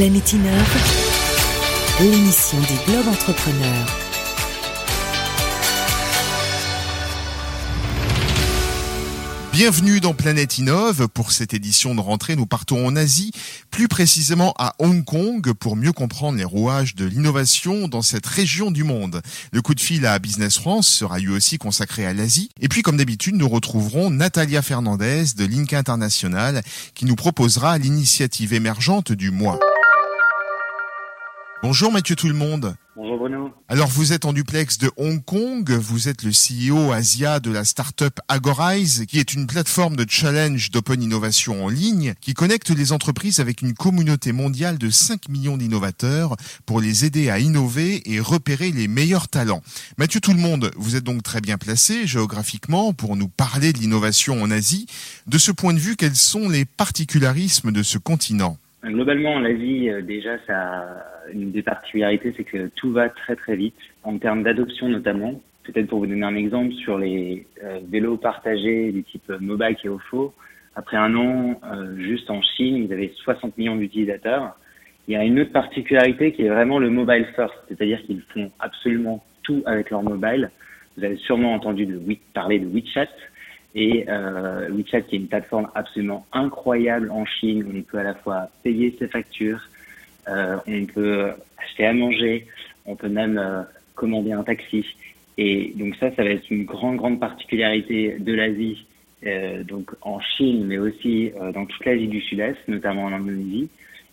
Planète Innove, l'émission des Globes Entrepreneurs. Bienvenue dans Planète Innove. Pour cette édition de rentrée, nous partons en Asie, plus précisément à Hong Kong, pour mieux comprendre les rouages de l'innovation dans cette région du monde. Le coup de fil à Business France sera lui aussi consacré à l'Asie. Et puis, comme d'habitude, nous retrouverons Natalia Fernandez de Link International qui nous proposera l'initiative émergente du mois. Bonjour Mathieu tout le monde. Bonjour Bruno. Alors vous êtes en duplex de Hong Kong, vous êtes le CEO Asia de la startup Agorize, qui est une plateforme de challenge d'open innovation en ligne qui connecte les entreprises avec une communauté mondiale de 5 millions d'innovateurs pour les aider à innover et repérer les meilleurs talents. Mathieu tout le monde, vous êtes donc très bien placé géographiquement pour nous parler de l'innovation en Asie. De ce point de vue, quels sont les particularismes de ce continent? Globalement, en Asie, euh, déjà, ça, une des particularités, c'est que tout va très très vite, en termes d'adoption notamment. Peut-être pour vous donner un exemple, sur les euh, vélos partagés du type Mobile et Ofo, après un an, euh, juste en Chine, ils avaient 60 millions d'utilisateurs. Il y a une autre particularité qui est vraiment le mobile first, c'est-à-dire qu'ils font absolument tout avec leur mobile. Vous avez sûrement entendu de, parler de WeChat, et euh, WeChat qui est une plateforme absolument incroyable en Chine où on peut à la fois payer ses factures, euh, on peut acheter à manger, on peut même euh, commander un taxi. Et donc ça, ça va être une grande, grande particularité de l'Asie, euh, donc en Chine, mais aussi euh, dans toute l'Asie du Sud-Est, notamment en Indonésie.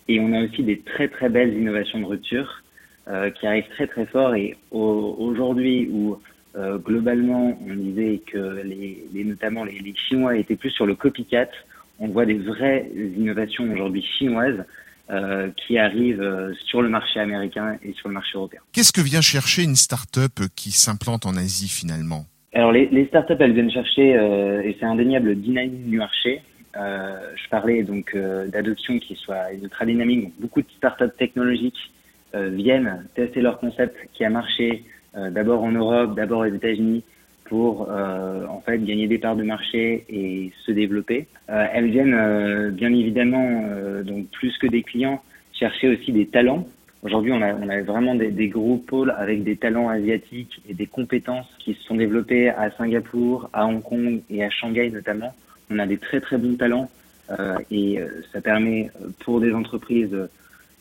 Et on a aussi des très, très belles innovations de rupture euh, qui arrivent très, très fort. Et aujourd'hui, où euh, globalement, on disait que les, les notamment les, les, Chinois étaient plus sur le copycat. On voit des vraies innovations aujourd'hui chinoises euh, qui arrivent euh, sur le marché américain et sur le marché européen. Qu'est-ce que vient chercher une start-up qui s'implante en Asie finalement? Alors les, les startups, elles viennent chercher, euh, et c'est indéniable, le dynamisme du marché. Je parlais donc d'adoption qui soit ultra dynamique. Donc, beaucoup de startups technologiques viennent tester leur concept qui a marché, d'abord en Europe, d'abord aux États-Unis, pour euh, en fait gagner des parts de marché et se développer. Euh, elles viennent bien évidemment, donc plus que des clients, chercher aussi des talents. Aujourd'hui, on a, on a vraiment des, des, gros pôles avec des talents asiatiques et des compétences qui se sont développées à Singapour, à Hong Kong et à Shanghai notamment. On a des très très bons talents euh, et ça permet pour des entreprises,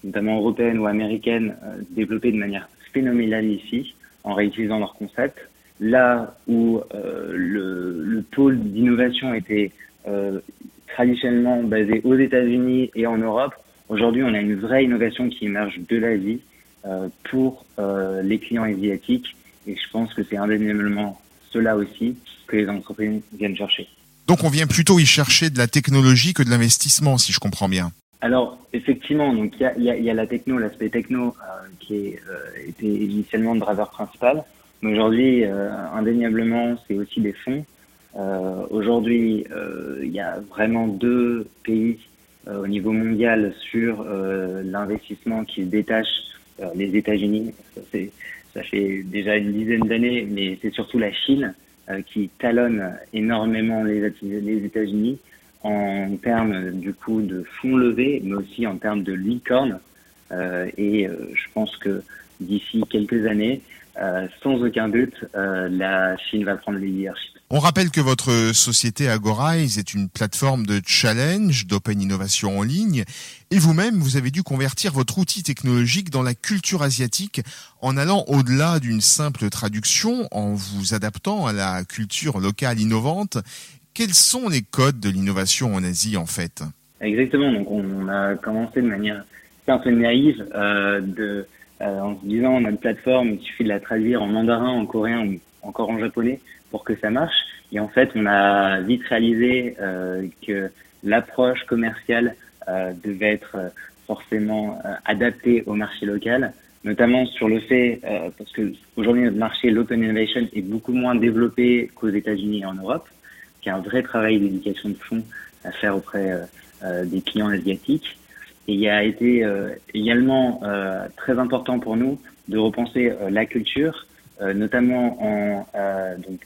notamment européennes ou américaines, de développer de manière phénoménale ici en réutilisant leur concept. Là où euh, le, le, pôle d'innovation était euh, traditionnellement basé aux États-Unis et en Europe, aujourd'hui on a une vraie innovation qui émerge de l'Asie euh, pour euh, les clients asiatiques et je pense que c'est indéniablement cela aussi que les entreprises viennent chercher. Donc on vient plutôt y chercher de la technologie que de l'investissement, si je comprends bien. Alors effectivement, donc il y a, y, y a, la techno, l'aspect techno euh, qui est, euh, était initialement le driver principal, mais aujourd'hui euh, indéniablement c'est aussi des fonds. Euh, aujourd'hui, il y a vraiment deux pays au niveau mondial sur l'investissement qui se détachent, les États-Unis. Ça, ça fait déjà une dizaine d'années, mais c'est surtout la Chine qui talonne énormément les, les États-Unis en termes du coup de fonds levés, mais aussi en termes de licorne. Euh, et euh, je pense que d'ici quelques années, euh, sans aucun doute, la Chine va prendre le leadership. On rappelle que votre société Agorize est une plateforme de challenge, d'open innovation en ligne, et vous-même, vous avez dû convertir votre outil technologique dans la culture asiatique en allant au-delà d'une simple traduction, en vous adaptant à la culture locale innovante quels sont les codes de l'innovation en Asie en fait Exactement, donc on a commencé de manière un peu naïve euh, de, euh, en se disant notre plateforme, il suffit de la traduire en mandarin, en coréen ou encore en japonais pour que ça marche. Et en fait, on a vite réalisé euh, que l'approche commerciale euh, devait être forcément euh, adaptée au marché local, notamment sur le fait, euh, parce que aujourd'hui notre marché, l'open innovation, est beaucoup moins développé qu'aux États-Unis et en Europe y a un vrai travail d'éducation de fond à faire auprès euh, euh, des clients asiatiques. Et il a été euh, également très important pour nous de repenser la culture, notamment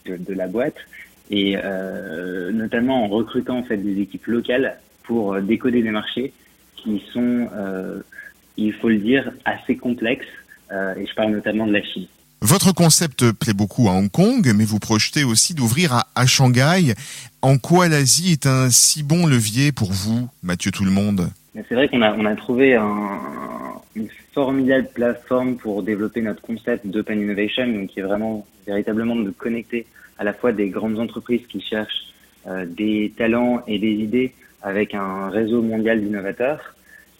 de, de, la boîte et notamment en recrutant en fait des équipes locales pour décoder des marchés qui sont il faut le dire, assez complexe, et je parle notamment de la Chine. Votre concept plaît beaucoup à Hong Kong, mais vous projetez aussi d'ouvrir à, Shanghai. En quoi l'Asie est un si bon levier pour vous, Mathieu Tout le Monde C'est vrai qu'on a, on a trouvé un, une formidable plateforme pour développer notre concept d'open innovation, donc qui est vraiment véritablement de connecter à la fois des grandes entreprises qui cherchent euh, des talents et des idées avec un réseau mondial d'innovateurs.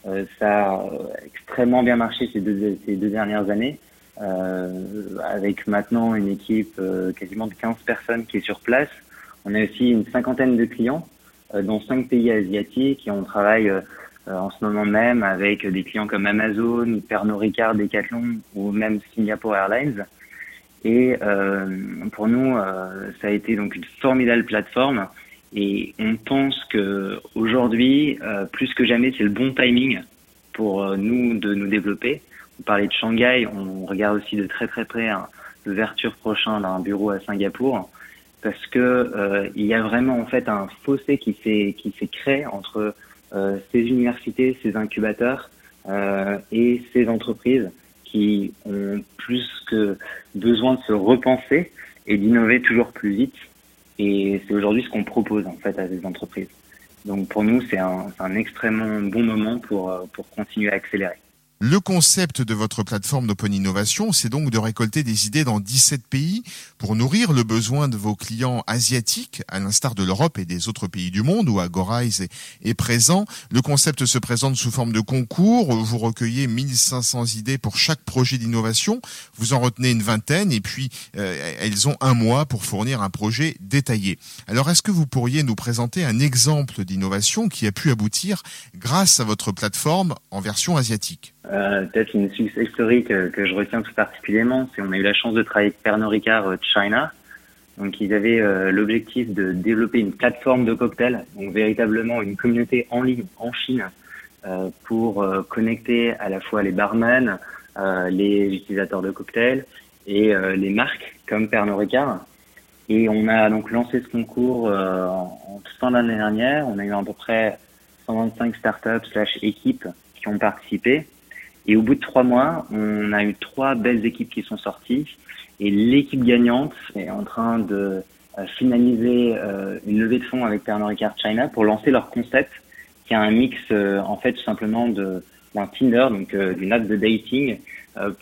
Euh, ça a extrêmement bien marché ces deux, ces deux dernières années, avec maintenant une équipe euh, quasiment de 15 personnes qui est sur place. On a aussi une cinquantaine de clients, euh, dans cinq pays asiatiques, et on travaille euh, en ce moment même avec des clients comme Amazon, Pernod Ricard, Decathlon ou même Singapore Airlines. Et euh, pour nous, euh, ça a été donc une formidable plateforme. Et on pense que aujourd'hui, euh, plus que jamais, c'est le bon timing pour euh, nous de nous développer. Vous parlez de Shanghai, on regarde aussi de très très près hein, l'ouverture prochain d'un bureau à Singapour, parce que il y a vraiment en fait un fossé qui s'est qui s'est créé entre euh, ces universités, ces incubateurs euh, et ces entreprises qui ont plus que besoin de se repenser et d'innover toujours plus vite. Et c'est aujourd'hui ce qu'on propose en fait à ces entreprises. Donc pour nous, c'est un, un, extrêmement bon moment pour, euh, pour continuer à accélérer. Le concept de votre plateforme d'Open Innovation, c'est donc de récolter des idées dans 17 pays pour nourrir le besoin de vos clients asiatiques, à l'instar de l'Europe et des autres pays du monde où Agorize est, présent. Le concept se présente sous forme de concours. Vous recueillez 1500 idées pour chaque projet d'innovation. Vous en retenez une vingtaine et puis euh, elles ont un mois pour fournir un projet détaillé. Alors, est-ce que vous pourriez nous présenter un exemple d'innovation qui a pu aboutir grâce à votre plateforme en version asiatique? Euh, Peut-être une success story que, que, je retiens tout particulièrement, c'est on a eu la chance de travailler avec Pernod Ricard euh, China. Donc ils avaient euh, l'objectif de développer une plateforme de cocktails, donc véritablement une communauté en ligne en Chine euh, pour euh, connecter à la fois les barman, euh, les utilisateurs de cocktails et les marques comme Pernod Ricard. Et on a donc lancé ce concours en, en fin d'année dernière. On a eu à peu près 125 startups slash équipes qui ont participé. Et au bout de trois mois, on a eu trois belles équipes qui sont sorties. Et l'équipe gagnante est en train de euh, finaliser euh, une levée de fonds avec Pernod Ricard China pour lancer leur concept, qui est un mix euh, en fait tout simplement de d'un Tinder, donc d'une app de dating,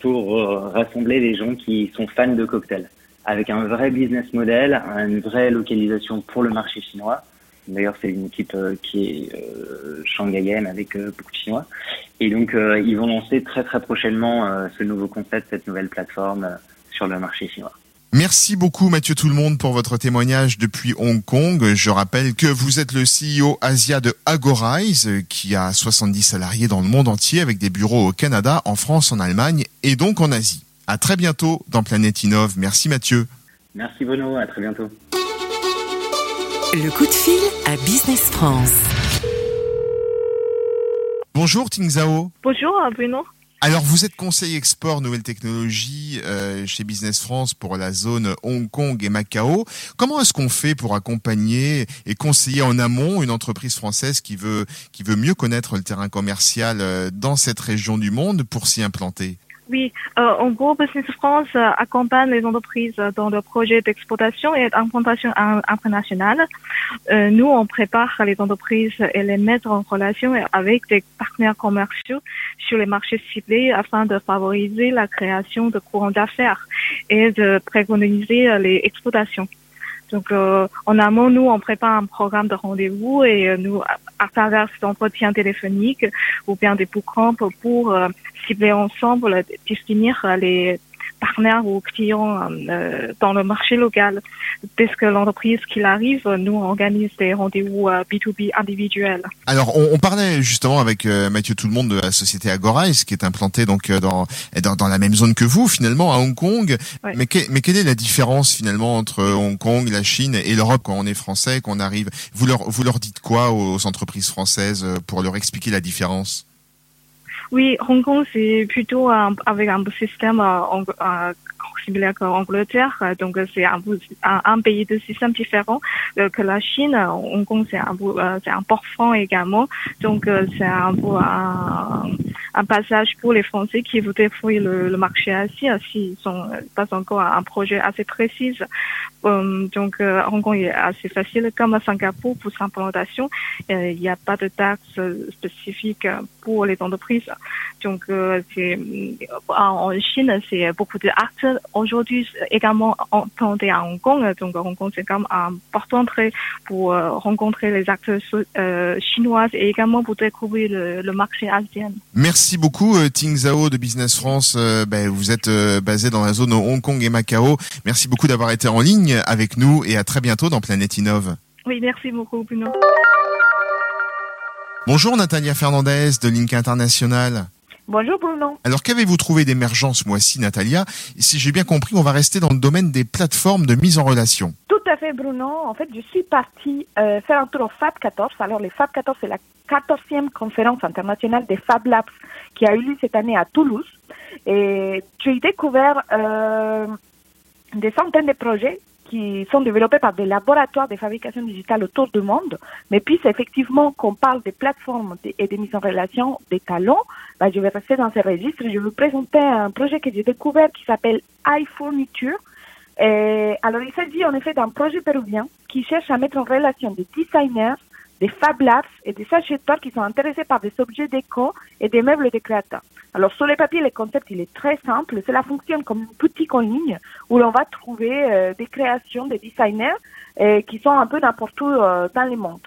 pour rassembler les gens qui sont fans de cocktails, avec un vrai business model, une vraie localisation pour le marché chinois. D'ailleurs, c'est une équipe qui est euh, shanghaïenne avec beaucoup de Chinois. Et donc, euh, ils vont lancer très très prochainement euh, ce nouveau concept, cette nouvelle plateforme euh, sur le marché chinois. Merci beaucoup Mathieu Tout le Monde pour votre témoignage depuis Hong Kong. Je rappelle que vous êtes le CEO Asia de Agorize qui a 70 salariés dans le monde entier avec des bureaux au Canada, en France, en Allemagne et donc en Asie. À très bientôt dans Planète Innove. Merci Mathieu. Merci Bono, à très bientôt. Le coup de fil à Business France. Bonjour Ting Zhao. Bonjour Bruno. Alors vous êtes conseiller export nouvelles technologies euh, chez Business France pour la zone Hong Kong et Macao. Comment est-ce qu'on fait pour accompagner et conseiller en amont une entreprise française qui veut qui veut mieux connaître le terrain commercial euh, dans cette région du monde pour s'y implanter? Oui, euh, en gros, Business France euh, accompagne les entreprises dans leurs projets d'exportation et d'implantation internationale. Euh, nous, on prépare les entreprises et les mettre en relation avec des partenaires commerciaux sur les marchés ciblés afin de favoriser la création de courants d'affaires et de préconiser les exportations. Donc, euh, en amont, nous, on prépare un programme de rendez-vous et euh, nous, à, travers cet entretien téléphonique ou bien des bootcamps pour euh, cibler ensemble, définir les partenaires ou clients euh, dans le marché local. Dès que l'entreprise qu'il arrive, nous on organise des rendez-vous euh, B2B individuels. Alors on, on, parlait justement avec euh, Mathieu Tout le Monde de la société Agorize qui est implantée donc euh, dans, dans, dans la même zone que vous finalement à Hong Kong. Mais, que, mais quelle est la différence finalement entre Hong Kong, la Chine et l'Europe quand on est français, qu'on arrive? Vous leur vous leur dites quoi aux entreprises françaises pour leur expliquer la différence? Oui, Hong Kong, c'est plutôt avec un système euh, euh, similaire qu'Angleterre. Donc, c'est un, pays de système différent euh, que la Chine. Hong Kong, c'est un, c'est un port franc également. Donc, c'est un peu un, un passage pour les Français qui voudraient fouiller le, marché asien s'ils sont pas encore un projet assez précis. donc, Hong Kong est assez facile comme à Singapour pour sa implantation. il n'y a pas de taxes spécifiques pour les entreprises. Donc, c'est en Chine, c'est beaucoup d'actes aujourd'hui également implantés à Hong Kong. Donc, Hong Kong, c'est comme un porte d'entrée pour rencontrer les acteurs chinoises et également pour découvrir le, marché asien. Merci beaucoup, euh, Ting Zhao de Business France. Euh, ben, vous êtes euh, basé dans la zone Hong Kong et Macao. Merci beaucoup d'avoir été en ligne avec nous et à très bientôt dans Planète Innove. Oui, merci beaucoup, Bruno. Bonjour, Natalia Fernandez de Link International. Bonjour Bruno. Alors qu'avez-vous trouvé d'émergence mois-ci, Natalia? Si j'ai bien compris, on va rester dans le domaine des plateformes de mise en relation. Tout fait Bruno. En fait, je suis partie faire un tour au FAB 14. Alors les FAB 14, c'est la 14e conférence internationale des Fab Labs qui a eu lieu cette année à Toulouse. Et j'ai découvert euh, des centaines de projets qui sont développés par des laboratoires de fabrication digitale autour du monde. Mais puis, effectivement qu'on parle des plateformes et des mises en relation des talents, bah, je vais rester dans ce registre. Je vais vous présenter un projet que j'ai découvert qui s'appelle iFurniture. Et alors, il s'agit en effet d'un projet péruvien qui cherche à mettre en relation des designers, des Fab Labs et des acheteurs qui sont intéressés par des objets déco et des meubles de créateurs. Alors sur les papiers, le concept il est très simple. Cela fonctionne comme une boutique en ligne où l'on va trouver euh, des créations des designers euh, qui sont un peu n'importe où euh, dans le monde.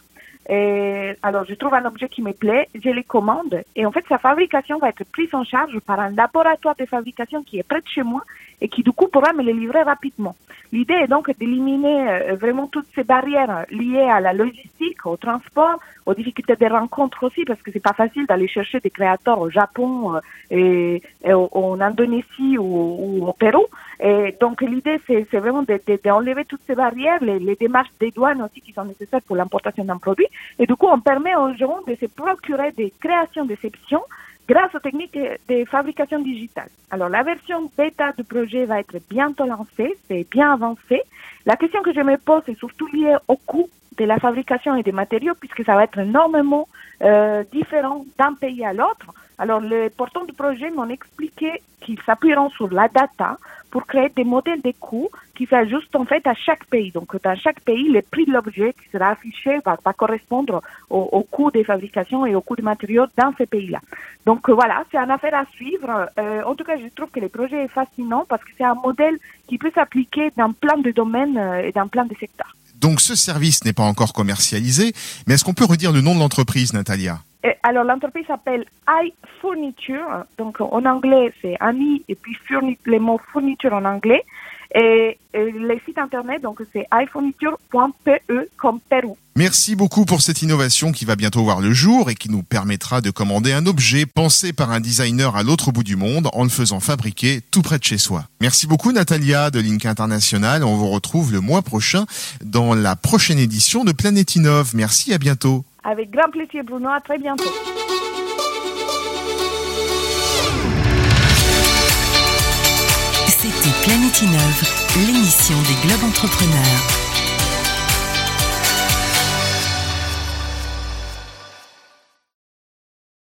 Et alors, je trouve un objet qui me plaît, je les commande et en fait, sa fabrication va être prise en charge par un laboratoire de fabrication qui est près de chez moi et qui du coup pourra me le livrer rapidement. L'idée est donc d'éliminer euh, vraiment toutes ces barrières liées à la logistique, au transport, aux difficultés des rencontres aussi, parce que c'est pas facile d'aller chercher des créateurs au Japon euh, et, en Indonésie ou, au Pérou. Et donc l'idée, c'est vraiment d'enlever toutes ces barrières, les, les, démarches des douanes aussi qui sont nécessaires pour l'importation d'un produit. Et du coup, on permet aux gens de se procurer des créations d'exception grâce aux techniques de fabrication digitale. Alors, la version bêta du projet va être bientôt lancée, c'est bien avancé. La question que je me pose est surtout liée au coût de la fabrication et des matériaux, puisque ça va être énormément euh, différent d'un pays à l'autre. Alors, les portants du projet m'ont expliqué qu'ils s'appuieront sur la data pour créer des modèles de coûts qui s'ajustent en fait à chaque pays. Donc, dans chaque pays, le prix de l'objet qui sera affiché va, correspondre au, coût des fabrications et au coût des matériaux dans ces pays-là. Donc, euh, voilà, c'est une affaire à suivre. Euh, en tout cas, je trouve que le projet est fascinant parce que c'est un modèle qui peut s'appliquer dans plein de domaines euh, et dans plein de secteurs. Donc, ce service n'est pas encore commercialisé, mais est-ce qu'on peut redire le nom de l'entreprise, Natalia? Alors l'entreprise s'appelle iFurniture, donc en anglais c'est ami et puis le mot fourniture en anglais. Et, le site internet donc c'est iFurniture.pe comme Pérou. Merci beaucoup pour cette innovation qui va bientôt voir le jour et qui nous permettra de commander un objet pensé par un designer à l'autre bout du monde en le faisant fabriquer tout près de chez soi. Merci beaucoup Natalia de Link International. On vous retrouve le mois prochain dans la prochaine édition de Planète Innove. Merci, à bientôt. Avec grand plaisir, Bruno. À très bientôt. C'était Planète l'émission des Globes Entrepreneurs.